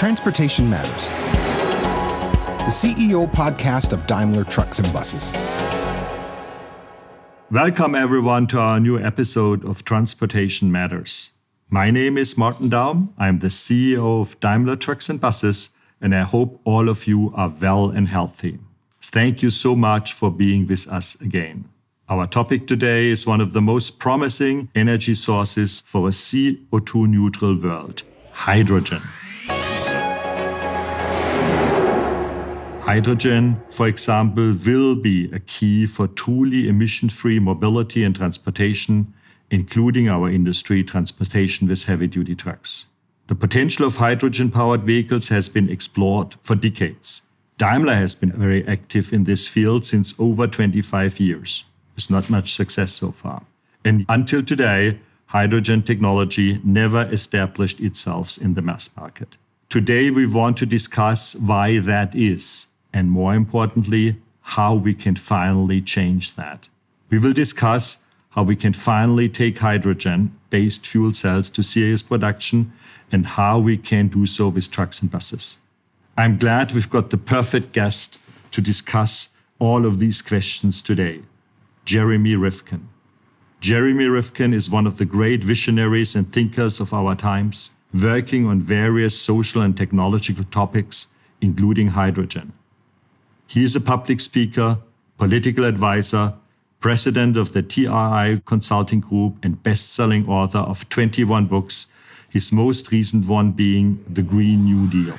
Transportation Matters, the CEO podcast of Daimler Trucks and Buses. Welcome, everyone, to our new episode of Transportation Matters. My name is Martin Daum. I'm the CEO of Daimler Trucks and Buses, and I hope all of you are well and healthy. Thank you so much for being with us again. Our topic today is one of the most promising energy sources for a CO2 neutral world hydrogen. Hydrogen, for example, will be a key for truly emission free mobility and transportation, including our industry transportation with heavy duty trucks. The potential of hydrogen powered vehicles has been explored for decades. Daimler has been very active in this field since over 25 years. It's not much success so far. And until today, hydrogen technology never established itself in the mass market. Today, we want to discuss why that is and more importantly, how we can finally change that. We will discuss how we can finally take hydrogen based fuel cells to serious production and how we can do so with trucks and buses. I'm glad we've got the perfect guest to discuss all of these questions today Jeremy Rifkin. Jeremy Rifkin is one of the great visionaries and thinkers of our times, working on various social and technological topics, including hydrogen. He is a public speaker, political advisor, president of the TRI Consulting Group, and best selling author of 21 books, his most recent one being The Green New Deal.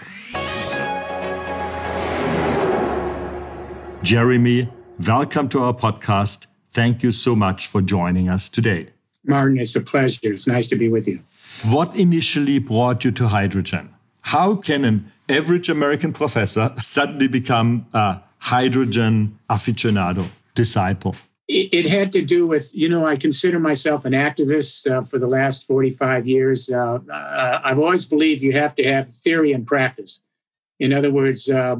Jeremy, welcome to our podcast. Thank you so much for joining us today. Martin, it's a pleasure. It's nice to be with you. What initially brought you to hydrogen? How can an average American professor suddenly become a hydrogen aficionado, disciple? It, had to do with, you know, I consider myself an activist uh, for the last 45 years. Uh, uh, I've always believed you have to have theory and practice. In other words, uh,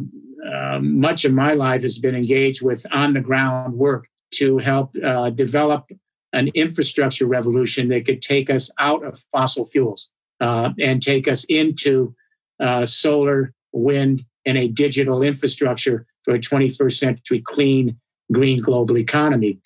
uh, much of my life has been engaged with on the ground work to help uh, develop an infrastructure revolution that could take us out of fossil fuels and take us into uh, solar, wind, and a digital infrastructure for a 21st century clean, green global economy.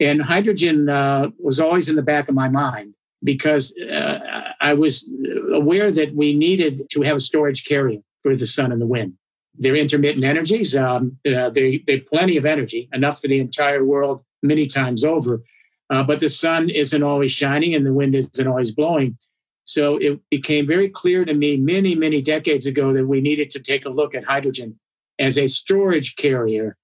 And hydrogen uh, was always in the back of my mind because uh, I was aware that we needed to have a storage carrier for the sun and the wind. They're intermittent energies. Um, uh, they, they're plenty of energy, enough for the entire world many times over. Uh, but the sun isn't always shining and the wind isn't always blowing. So it became very clear to me many, many decades ago that we needed to take a look at hydrogen as a storage carrier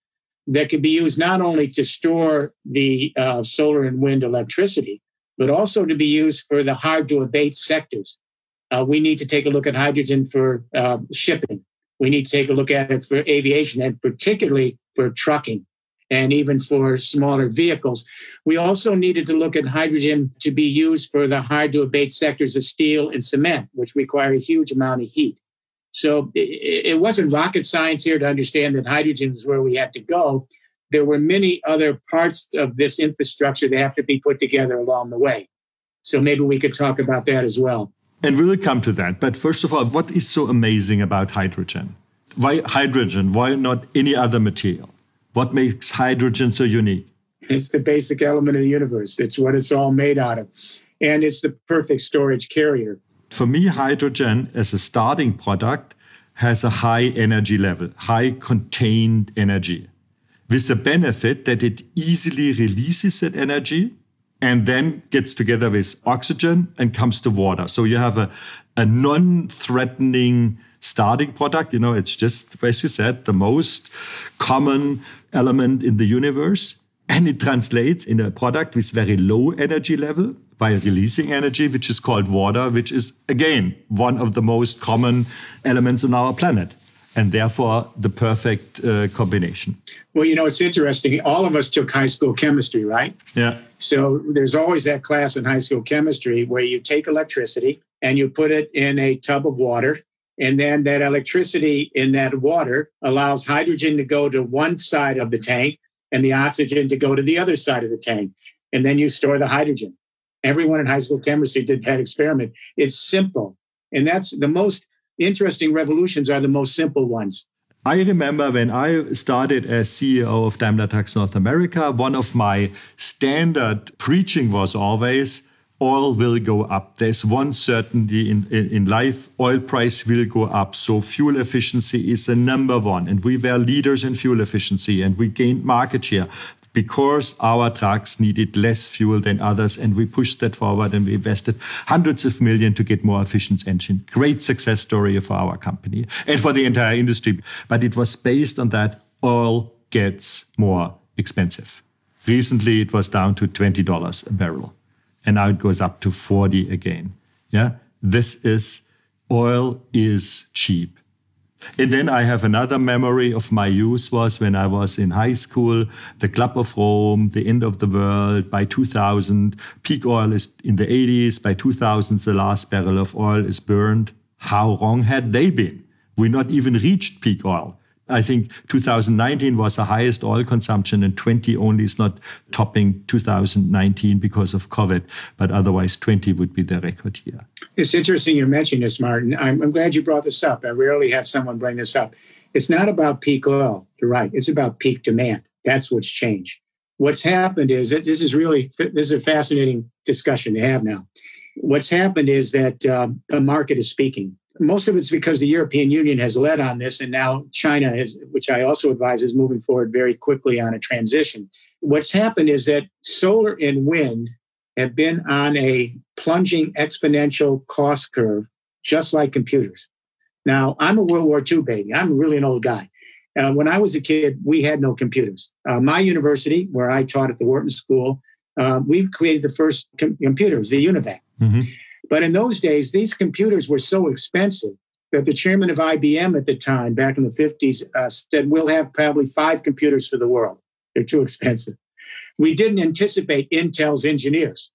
that could be used not only to store the uh, solar and wind electricity, but also to be used for the hard to abate sectors. Uh, we need to take a look at hydrogen for uh, shipping. We need to take a look at it for aviation and particularly for trucking and even for smaller vehicles. We also needed to look at hydrogen to be used for the hard to abate sectors of steel and cement, which require a huge amount of heat. So it, wasn't rocket science here to understand that hydrogen is where we had to go. There were many other parts of this infrastructure that have to be put together along the way. So maybe we could talk about that as well. And we'll come to that. But first of all, what is so amazing about hydrogen? Why hydrogen? Why not any other material? What makes hydrogen so unique? It's the basic element of the universe. It's what it's all made out of. And it's the perfect storage carrier. For me, hydrogen as a starting product has a high energy level, high contained energy, with the benefit that it easily releases that energy and then gets together with oxygen and comes to water. So you have a, a non threatening starting product. You know, it's just, as you said, the most common element in the universe. And it translates in a product with very low energy level by releasing energy, which is called water, which is, again, one of the most common elements on our planet and therefore the perfect uh, combination. Well, you know, it's interesting. All of us took high school chemistry, right? Yeah. So there's always that class in high school chemistry where you take electricity and you put it in a tub of water and then that electricity in that water allows hydrogen to go to one side of the tank and the oxygen to go to the other side of the tank. And then you store the hydrogen. Everyone in high school chemistry did that experiment. It's simple. And that's the most interesting revolutions are the most simple ones. I remember when I started as CEO of Daimler Trucks North America, one of my standard preaching was always oil will go up. There's one certainty in, in, in, life oil price will go up. So fuel efficiency is the number one. And we were leaders in fuel efficiency and we gained market share because our trucks needed less fuel than others. And we pushed that forward and we invested hundreds of millions to get more efficient engine. Great success story for our company and for the entire industry. But it was based on that oil gets more expensive. Recently, it was down to $20 a barrel. And now it goes up to 40 again. Yeah. This is oil is cheap. And then I have another memory of my youth was when I was in high school, the Club of Rome, the end of the world. By 2000, peak oil is in the 80s. By 2000, the last barrel of oil is burned. How wrong had they been? We not even reached peak oil. I think 2019 was the highest oil consumption, and 20 only is not topping 2019 because of COVID. But otherwise, 20 would be the record year. It's interesting you mentioned this, Martin. I'm, I'm glad you brought this up. I rarely have someone bring this up. It's not about peak oil. You're right. It's about peak demand. That's what's changed. What's happened is that this is really this is a fascinating discussion to have now. What's happened is that uh, the market is speaking most of it's because the European Union has led on this, and now China, is, which I also advise, is moving forward very quickly on a transition. What's happened is that solar and wind have been on a plunging exponential cost curve, just like computers. Now, I'm a World War II baby. I'm really an old guy. Uh, when I was a kid, we had no computers. Uh, my university, where I taught at the Wharton School, uh, we created the first com- computers, the UNIVAC. Mm-hmm. But in those days, these computers were so expensive that the chairman of IBM at the time, back in the 50s, uh, said, We'll have probably five computers for the world. They're too expensive. We didn't anticipate Intel's engineers,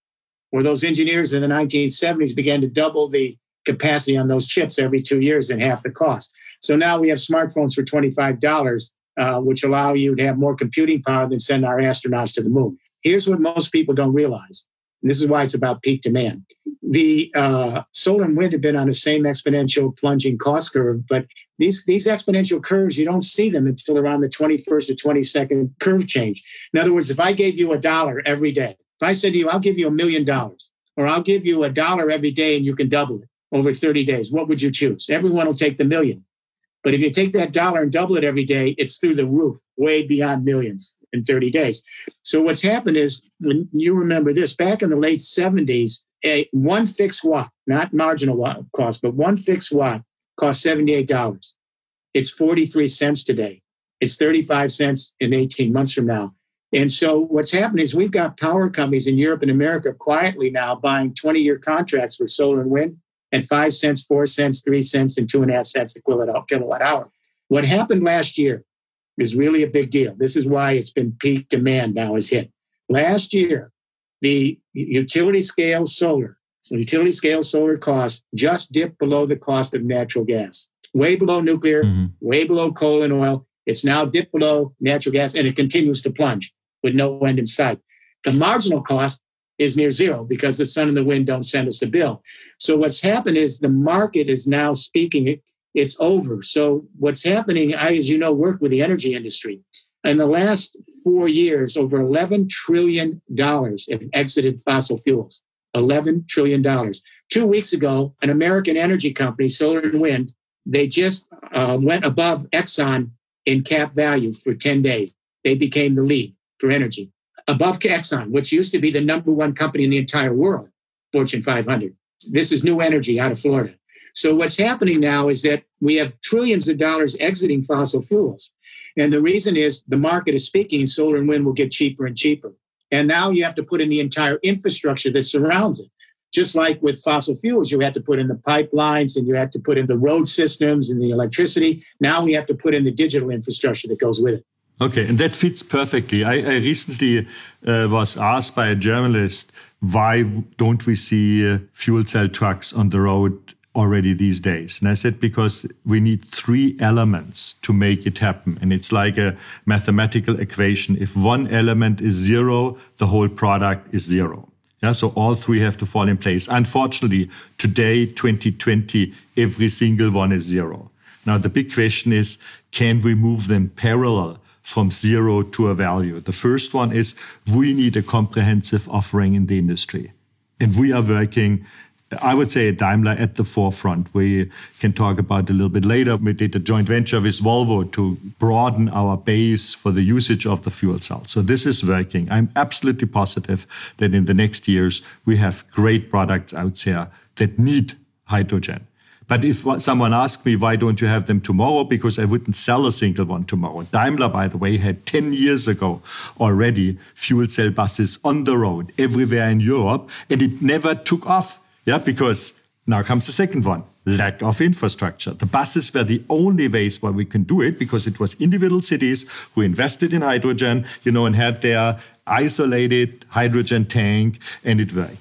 where those engineers in the 1970s began to double the capacity on those chips every two years and half the cost. So now we have smartphones for $25, uh, which allow you to have more computing power than send our astronauts to the moon. Here's what most people don't realize. And this is why it's about peak demand the uh, solar and wind have been on the same exponential plunging cost curve, but these these exponential curves you don't see them until around the 21st or 22nd curve change. In other words, if I gave you a dollar every day, if I said to you, I'll give you a million dollars, or I'll give you a dollar every day and you can double it over 30 days, what would you choose? Everyone will take the million. But if you take that dollar and double it every day, it's through the roof, way beyond millions in 30 days. So what's happened is when you remember this, back in the late 70s, a one fixed watt, not marginal watt cost, but one fixed watt costs $78. It's 43 cents today. It's 35 cents in 18 months from now. And so what's happened is we've got power companies in Europe and America quietly now buying 20 year contracts for solar and wind at five cents, four cents, three cents, and two and a half cents a kilowatt hour. What happened last year is really a big deal. This is why it's been peak demand now is hit. Last year, the utility scale solar, so utility scale solar cost just dipped below the cost of natural gas, way below nuclear, mm-hmm. way below coal and oil. It's now dipped below natural gas and it continues to plunge with no end in sight. The marginal cost is near zero because the sun and the wind don't send us a bill. So what's happened is the market is now speaking. It's over. So what's happening, I, as you know, work with the energy industry. In the last four years, over $11 trillion have exited fossil fuels. $11 trillion. Two weeks ago, an American energy company, Solar and Wind, they just uh, went above Exxon in cap value for 10 days. They became the lead for energy, above Exxon, which used to be the number one company in the entire world, Fortune 500. This is new energy out of Florida. So, what's happening now is that we have trillions of dollars exiting fossil fuels. And the reason is the market is speaking, solar and wind will get cheaper and cheaper. And now you have to put in the entire infrastructure that surrounds it. Just like with fossil fuels, you had to put in the pipelines and you had to put in the road systems and the electricity. Now we have to put in the digital infrastructure that goes with it. Okay, and that fits perfectly. I, I recently uh, was asked by a journalist why don't we see uh, fuel cell trucks on the road already these days. And I said, because we need three elements to make it happen. And it's like a mathematical equation. If one element is zero, the whole product is zero. Yeah, so all three have to fall in place. Unfortunately, today, 2020, every single one is zero. Now, the big question is can we move them parallel from zero to a value? The first one is we need a comprehensive offering in the industry. And we are working I would say Daimler at the forefront. We can talk about a little bit later. We did a joint venture with Volvo to broaden our base for the usage of the fuel cell. So this is working. I'm absolutely positive that in the next years we have great products out there that need hydrogen. But if someone asked me, why don't you have them tomorrow? Because I wouldn't sell a single one tomorrow. Daimler, by the way, had 10 years ago already fuel cell buses on the road everywhere in Europe, and it never took off. Yeah, because now comes the second one lack of infrastructure. The buses were the only ways where we can do it because it was individual cities who invested in hydrogen, you know, and had their isolated hydrogen tank, and it worked.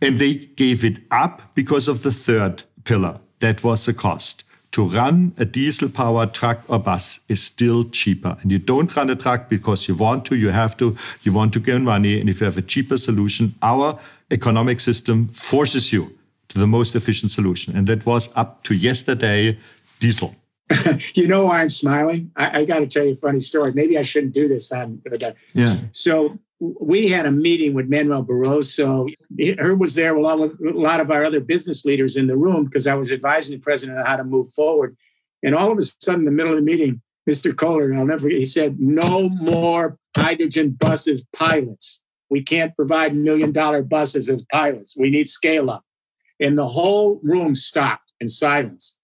And they gave it up because of the third pillar, that was the cost. To run a diesel powered truck or bus is still cheaper. And you don't run a truck because you want to, you have to, you want to gain money. And if you have a cheaper solution, our economic system forces you to the most efficient solution. And that was up to yesterday diesel. you know why I'm smiling? I, I got to tell you a funny story. Maybe I shouldn't do this on. Uh, yeah. So we had a meeting with Manuel Barroso. Herb was there with a lot of our other business leaders in the room because I was advising the president on how to move forward. And all of a sudden, in the middle of the meeting, Mr. Kohler, I'll never forget, he said, No more hydrogen buses pilots. We can't provide million dollar buses as pilots. We need scale up. And the whole room stopped in silence.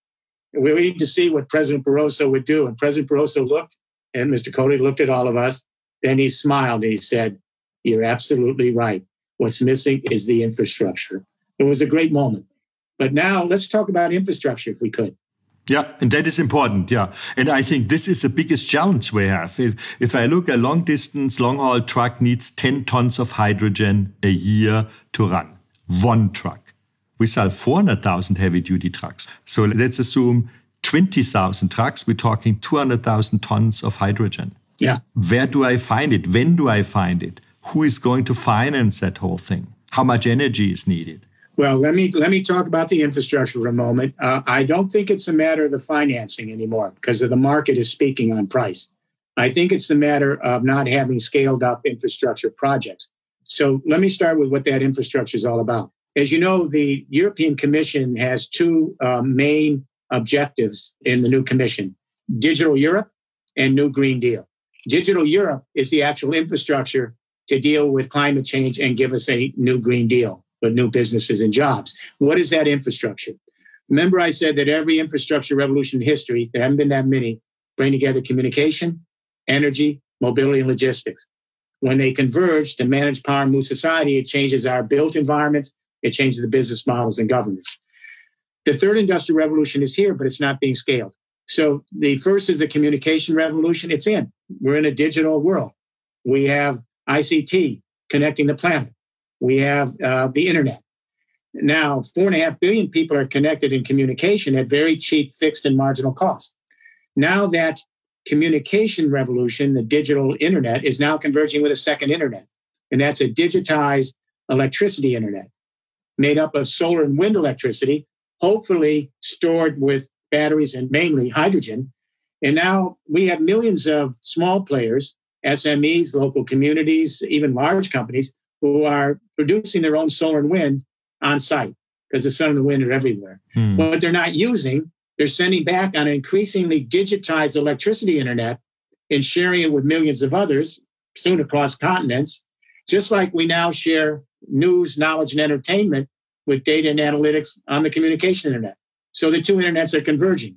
We waited to see what President Barroso would do. And President Barroso looked, and Mr. Kohler looked at all of us. Then he smiled and he said, you're absolutely right. What's missing is the infrastructure. It was a great moment. But now let's talk about infrastructure if we could. Yeah, and that is important. Yeah. And I think this is the biggest challenge we have. If, if I look, a long distance, long haul truck needs 10 tons of hydrogen a year to run. One truck. We sell 400,000 heavy duty trucks. So let's assume 20,000 trucks. We're talking 200,000 tons of hydrogen. Yeah. Where do I find it? When do I find it? Who is going to finance that whole thing? How much energy is needed? Well, let me let me talk about the infrastructure for a moment. Uh, I don't think it's a matter of the financing anymore because of the market is speaking on price. I think it's the matter of not having scaled up infrastructure projects. So let me start with what that infrastructure is all about. As you know, the European Commission has two uh, main objectives in the new Commission: Digital Europe and New Green Deal. Digital Europe is the actual infrastructure to deal with climate change and give us a new Green Deal with new businesses and jobs. What is that infrastructure? Remember, I said that every infrastructure revolution in history, there haven't been that many, bring together communication, energy, mobility, and logistics. When they converge to manage power and move society, it changes our built environments, it changes the business models and governance. The third industrial revolution is here, but it's not being scaled. So the first is the communication revolution. It's in. We're in a digital world. We have ICT, connecting the planet. We have uh, the internet. Now, four and a half billion people are connected in communication at very cheap, fixed, and marginal cost. Now that communication revolution, the digital internet, is now converging with a second internet, and that's a digitized electricity internet made up of solar and wind electricity, hopefully stored with batteries and mainly hydrogen. And now we have millions of small players SMEs, local communities, even large companies who are producing their own solar and wind on site because the sun and the wind are everywhere. Hmm. What they're not using, they're sending back on an increasingly digitized electricity internet and sharing it with millions of others, soon across continents, just like we now share news, knowledge, and entertainment with data and analytics on the communication internet. So the two internets are converging.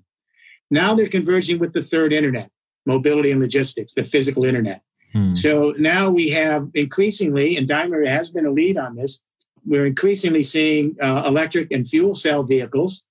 Now they're converging with the third internet, mobility and logistics, the physical internet. Hmm. So now we have increasingly, and Daimler has been a lead on this, we're increasingly seeing uh, electric and fuel cell vehicles.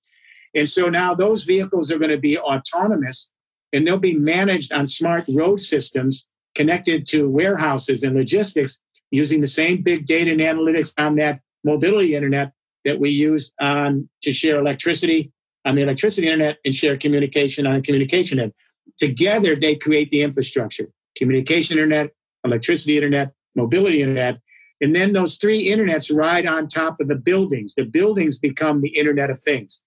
And so now those vehicles are going to be autonomous and they'll be managed on smart road systems connected to warehouses and logistics using the same big data and analytics on that mobility internet that we use on to share electricity on the electricity internet and share communication on the communication internet. Together, they create the infrastructure communication internet, electricity internet, mobility internet. And then those three internets ride on top of the buildings. The buildings become the Internet of Things.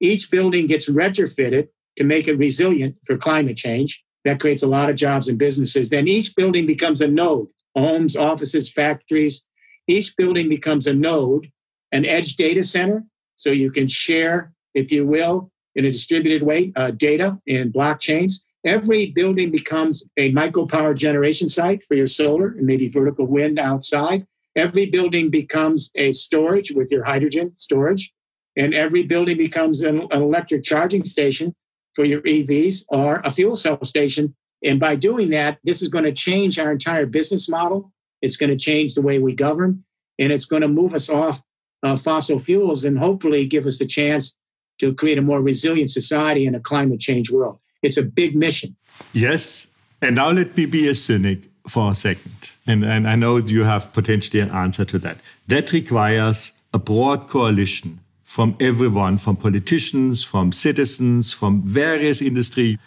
Each building gets retrofitted to make it resilient for climate change. That creates a lot of jobs and businesses. Then each building becomes a node homes, offices, factories. Each building becomes a node, an edge data center. So you can share, if you will, in a distributed way, uh, data in blockchains. Every building becomes a micro power generation site for your solar and maybe vertical wind outside. Every building becomes a storage with your hydrogen storage. And every building becomes an, an electric charging station for your EVs or a fuel cell station. And by doing that, this is going to change our entire business model. It's going to change the way we govern, and it's going to move us off uh, fossil fuels and hopefully give us a chance to create a more resilient society in a climate change world. It's a big mission. Yes. And now let me be a cynic for a second. And, and I know you have potentially an answer to that. That requires a broad coalition from everyone, from politicians, from citizens, from various industry.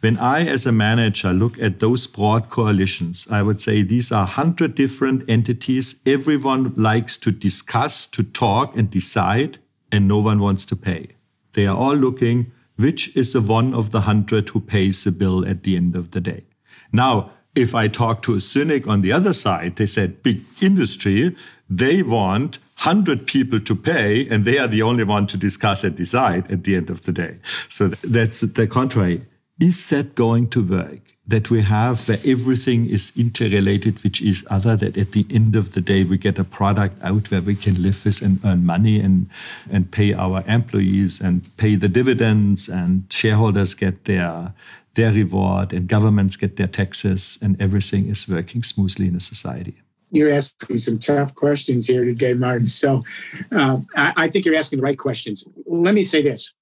When I, as a manager, look at those broad coalitions, I would say these are 100 different entities. Everyone likes to discuss, to talk, and decide, and no one wants to pay. They are all looking which is the one of the 100 who pays the bill at the end of the day. Now, if I talk to a cynic on the other side, they said big industry, they want 100 people to pay, and they are the only one to discuss and decide at the end of the day. So that's the contrary. Is that going to work? That we have where everything is interrelated with each other, that at the end of the day we get a product out where we can live with and earn money and, and pay our employees and pay the dividends and shareholders get their their reward and governments get their taxes and everything is working smoothly in a society you're asking some tough questions here today, Martin. So uh, I, I, think you're asking the right questions. Let me say this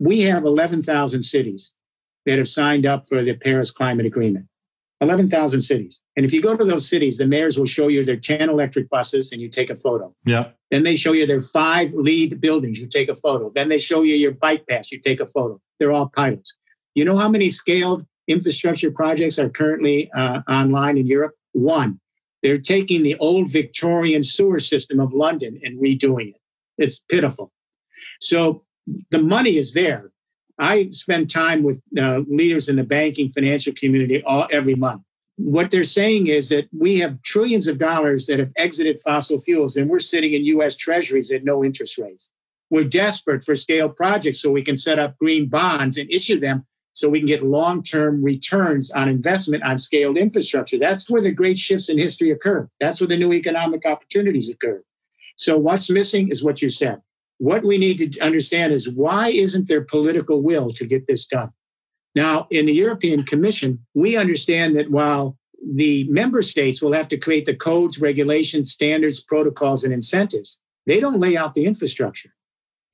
we have 11,000 cities that have signed up for the Paris Climate Agreement. 11,000 cities. And if you go to those cities, the mayors will show you their 10 electric buses and you take a photo. Yeah. Then they show you their five LEED buildings, you take a photo. Then they show you your bike pass, you take a photo. They're all pilots. You know how many scaled infrastructure projects are currently uh, online in Europe? One. They're taking the old Victorian sewer system of London and redoing it. It's pitiful. So the money is there. I spend time with uh, leaders in the banking financial community all every month. What they're saying is that we have trillions of dollars that have exited fossil fuels, and we're sitting in U.S. Treasuries at no interest rates. We're desperate for scale projects so we can set up green bonds and issue them so we can get long term returns on investment on scaled infrastructure. That's where the great shifts in history occur. That's where the new economic opportunities occur. So, what's missing is what you said. What we need to understand is why isn't there political will to get this done? Now, in the European Commission, we understand that while the member states will have to create the codes, regulations, standards, protocols, and incentives, they don't lay out the infrastructure.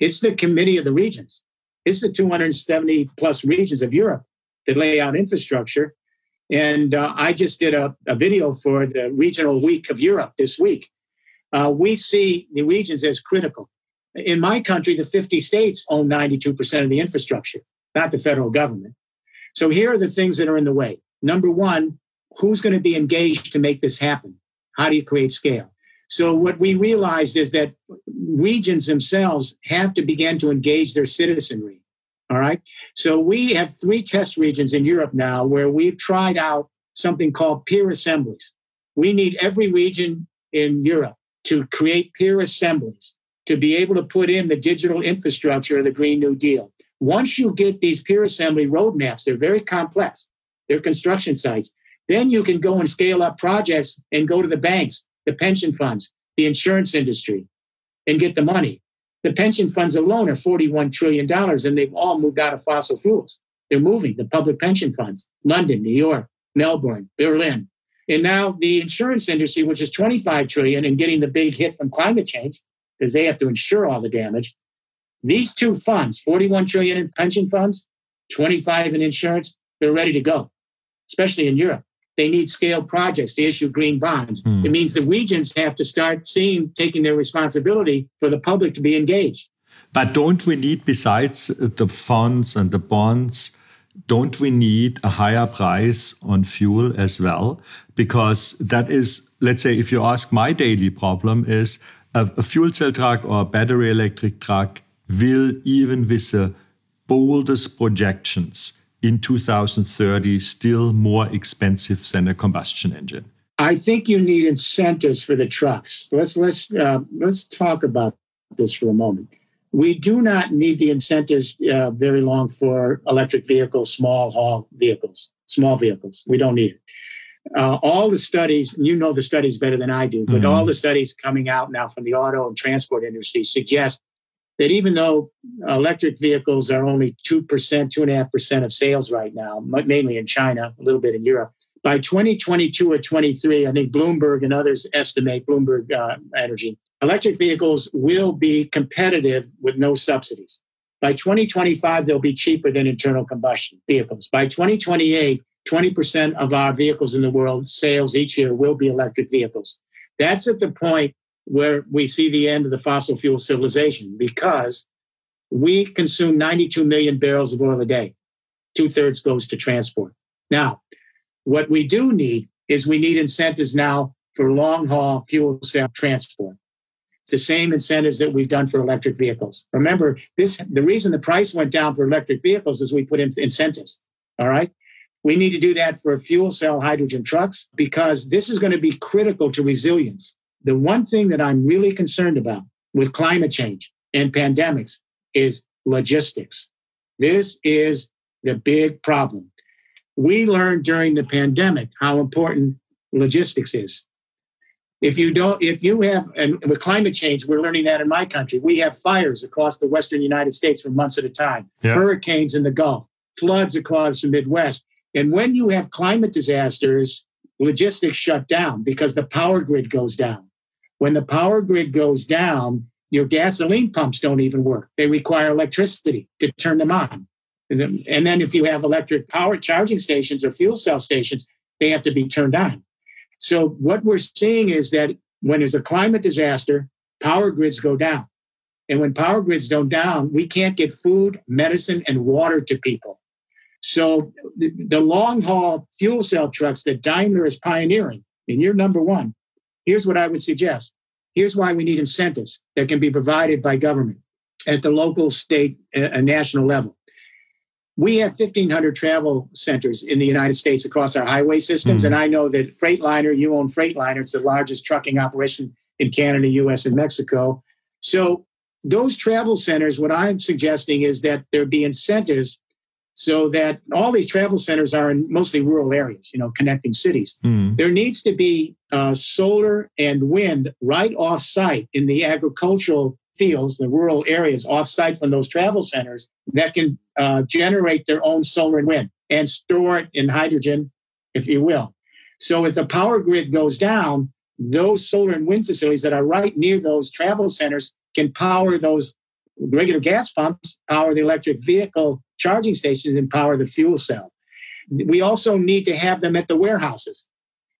It's the committee of the regions. It's the 270 plus regions of Europe that lay out infrastructure. And uh, I just did a, a, video for the Regional Week of Europe this week. Uh, we see the regions as critical. In my country, the 50 states own 92% of the infrastructure, not the federal government. So here are the things that are in the way. Number one, who's going to be engaged to make this happen? How do you create scale? So what we realized is that regions themselves have to begin to engage their citizenry. All right. So we have three test regions in Europe now where we've tried out something called peer assemblies. We need every region in Europe to create peer assemblies to be able to put in the digital infrastructure of the Green New Deal. Once you get these peer assembly roadmaps, they're very complex, they're construction sites. Then you can go and scale up projects and go to the banks, the pension funds, the insurance industry, and get the money. The pension funds alone are $41 trillion, and they've all moved out of fossil fuels. They're moving, the public pension funds, London, New York, Melbourne, Berlin. And now the insurance industry, which is 25 trillion and getting the big hit from climate change, because they have to insure all the damage. These two funds, 41 trillion in pension funds, 25 in insurance, they're ready to go, especially in Europe they need scale projects to issue green bonds. Mm. It means the regions have to start seeing, taking their responsibility for the public to be engaged. But don't we need, besides the funds and the bonds, don't we need a higher price on fuel as well? Because that is, let's say, if you ask my daily problem is a, a fuel cell truck or a battery electric truck will, even with the boldest projections in 2030, still more expensive than a combustion engine. I think you need incentives for the trucks. Let's let's uh, let's talk about this for a moment. We do not need the incentives uh, very long for electric vehicles, small haul vehicles, small vehicles. We don't need it. Uh, all the studies, you know the studies better than I do, but mm-hmm. all the studies coming out now from the auto and transport industry suggest that even though electric vehicles are only 2%, 2.5% of sales right now, mainly in China, a little bit in Europe, by 2022 or 23, I think Bloomberg and others estimate, Bloomberg uh, Energy, electric vehicles will be competitive with no subsidies. By 2025, they'll be cheaper than internal combustion vehicles. By 2028, 20% of our vehicles in the world sales each year will be electric vehicles. That's at the point where we see the end of the fossil fuel civilization because we consume 92 million barrels of oil a day. Two thirds goes to transport. Now, what we do need is we need incentives now for long haul fuel cell transport. It's the same incentives that we've done for electric vehicles. Remember, this the reason the price went down for electric vehicles is we put in incentives. All right. We need to do that for fuel cell hydrogen trucks because this is going to be critical to resilience. The one thing that I'm really concerned about with climate change and pandemics is logistics. This is the big problem. We learned during the pandemic how important logistics is. If you don't, if you have, and with climate change, we're learning that in my country. We have fires across the Western United States for months at a time, yeah. hurricanes in the Gulf, floods across the Midwest. And when you have climate disasters, logistics shut down because the power grid goes down. When the power grid goes down, your gasoline pumps don't even work. They require electricity to turn them on. And then if you have electric power charging stations or fuel cell stations, they have to be turned on. So what we're seeing is that when there's a climate disaster, power grids go down. And when power grids go down, we can't get food, medicine, and water to people. So the long haul fuel cell trucks that Daimler is pioneering, and you're number one, here's what I would suggest. Here's why we need incentives that can be provided by government at the local, state, and national level. We have 1,500 travel centers in the United States across our highway systems. Mm-hmm. And I know that Freightliner, you own Freightliner, it's the largest trucking operation in Canada, US, and Mexico. So, those travel centers, what I'm suggesting is that there be incentives so that all these travel centers are in mostly rural areas, you know, connecting cities. Mm. There needs to be uh, solar and wind right off site in the agricultural fields, the rural areas off site from those travel centers that can uh, generate their own solar and wind and store it in hydrogen, if you will. So if the power grid goes down, those solar and wind facilities that are right near those travel centers can power those regular gas pumps, power the electric vehicle charging stations and power the fuel cell. We also need to have them at the warehouses.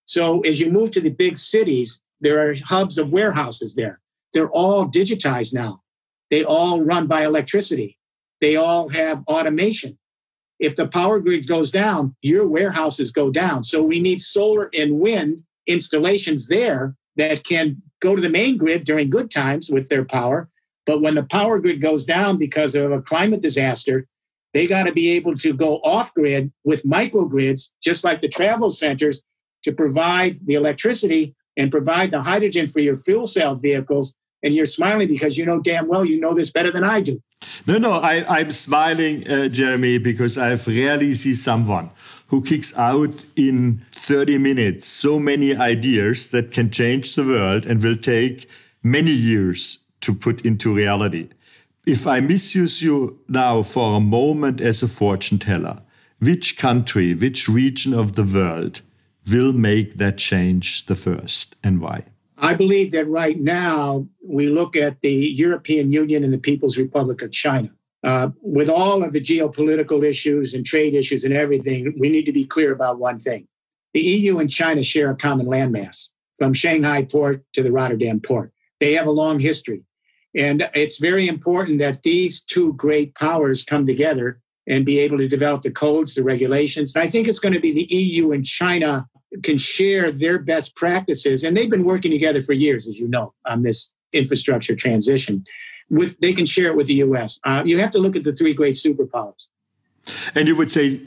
So as you move to the big cities, there are hubs of warehouses there. They're all digitized now. They all run by electricity. They all have automation. If the power grid goes down, your warehouses go down. So we need solar and wind installations there that can go to the main grid during good times with their power. But when the power grid goes down because of a climate disaster, they got to be able to go off grid with microgrids, just like the travel centers, to provide the electricity and provide the hydrogen for your fuel cell vehicles. And you're smiling because you know damn well you know this better than I do. No, no, I, am smiling, uh, Jeremy, because I've rarely see someone who kicks out in 30 minutes so many ideas that can change the world and will take many years to put into reality. If I misuse you now for a moment as a fortune teller, which country, which region of the world will make that change the first and why? I believe that right now we look at the European Union and the People's Republic of China. Uh, with all of the geopolitical issues and trade issues and everything, we need to be clear about one thing. The EU and China share a common landmass from Shanghai port to the Rotterdam port. They have a long history. And it's very important that these two great powers come together and be able to develop the codes, the regulations. I think it's going to be the EU and China can share their best practices. And they've been working together for years, as you know, on this infrastructure transition. With they can share it with the US. Uh, you have to look at the three great superpowers. And you would say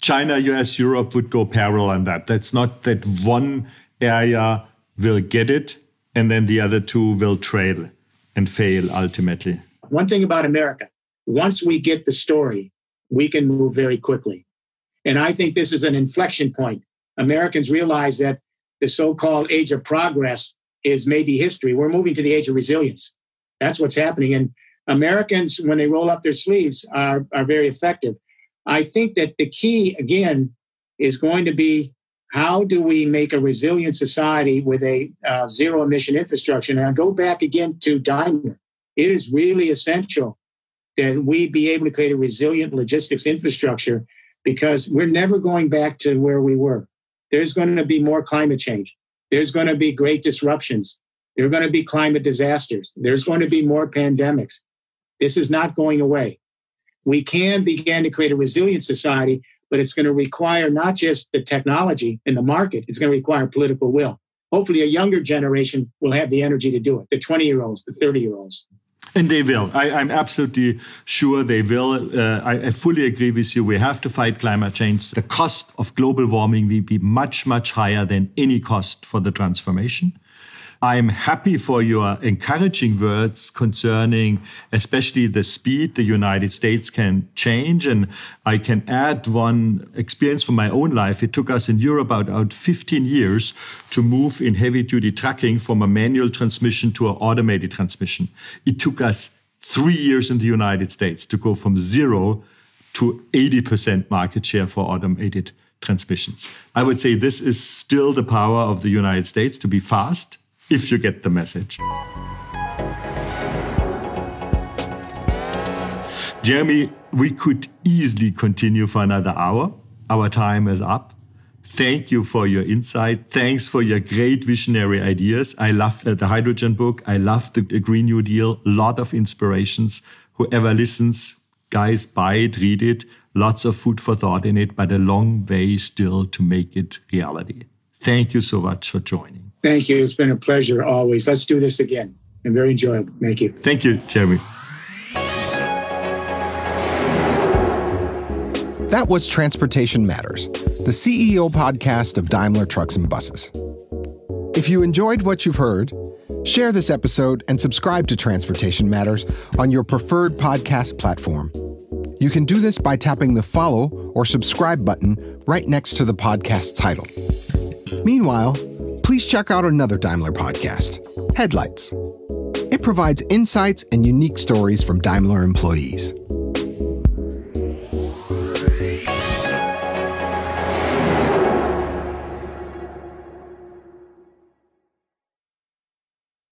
China, US, Europe would go parallel on that. That's not that one area will get it and then the other two will trail and fail ultimately. One thing about America, once we get the story, we can move very quickly. And I think this is an inflection point. Americans realize that the so called age of progress is maybe history. We're moving to the age of resilience. That's what's happening. And Americans, when they roll up their sleeves, are, are very effective. I think that the key, again, is going to be how do we make a resilient society with a uh, zero emission infrastructure? And I go back again to Daimler. It is really essential that we be able to create a resilient logistics infrastructure because we're never going back to where we were. There's going to be more climate change. There's going to be great disruptions. There are going to be climate disasters. There's going to be more pandemics. This is not going away we can begin to create a resilient society, but it's going to require not just the technology and the market, it's going to require political will. Hopefully, a younger generation will have the energy to do it the 20 year olds, the 30 year olds. And they will. I, am absolutely sure they will. Uh, I, I, fully agree with you. We have to fight climate change. The cost of global warming will be much, much higher than any cost for the transformation. I'm happy for your encouraging words concerning especially the speed the United States can change. And I can add one experience from my own life. It took us in Europe about 15 years to move in heavy duty trucking from a manual transmission to an automated transmission. It took us three years in the United States to go from zero to 80% market share for automated transmissions. I would say this is still the power of the United States to be fast if you get the message. Jeremy, we could easily continue for another hour. Our time is up. Thank you for your insight. Thanks for your great visionary ideas. I love uh, the hydrogen book. I love the Green New Deal. Lot of inspirations. Whoever listens, guys, buy it, read it. Lots of food for thought in it, but a long way still to make it reality. Thank you so much for joining. Thank you. It's been a pleasure always. Let's do this again. And very enjoyable. Thank you. Thank you, Jeremy. That was Transportation Matters, the CEO podcast of Daimler Trucks and Buses. If you enjoyed what you've heard, share this episode and subscribe to Transportation Matters on your preferred podcast platform. You can do this by tapping the follow or subscribe button right next to the podcast title. Meanwhile, please check out another Daimler podcast, Headlights. It provides insights and unique stories from Daimler employees.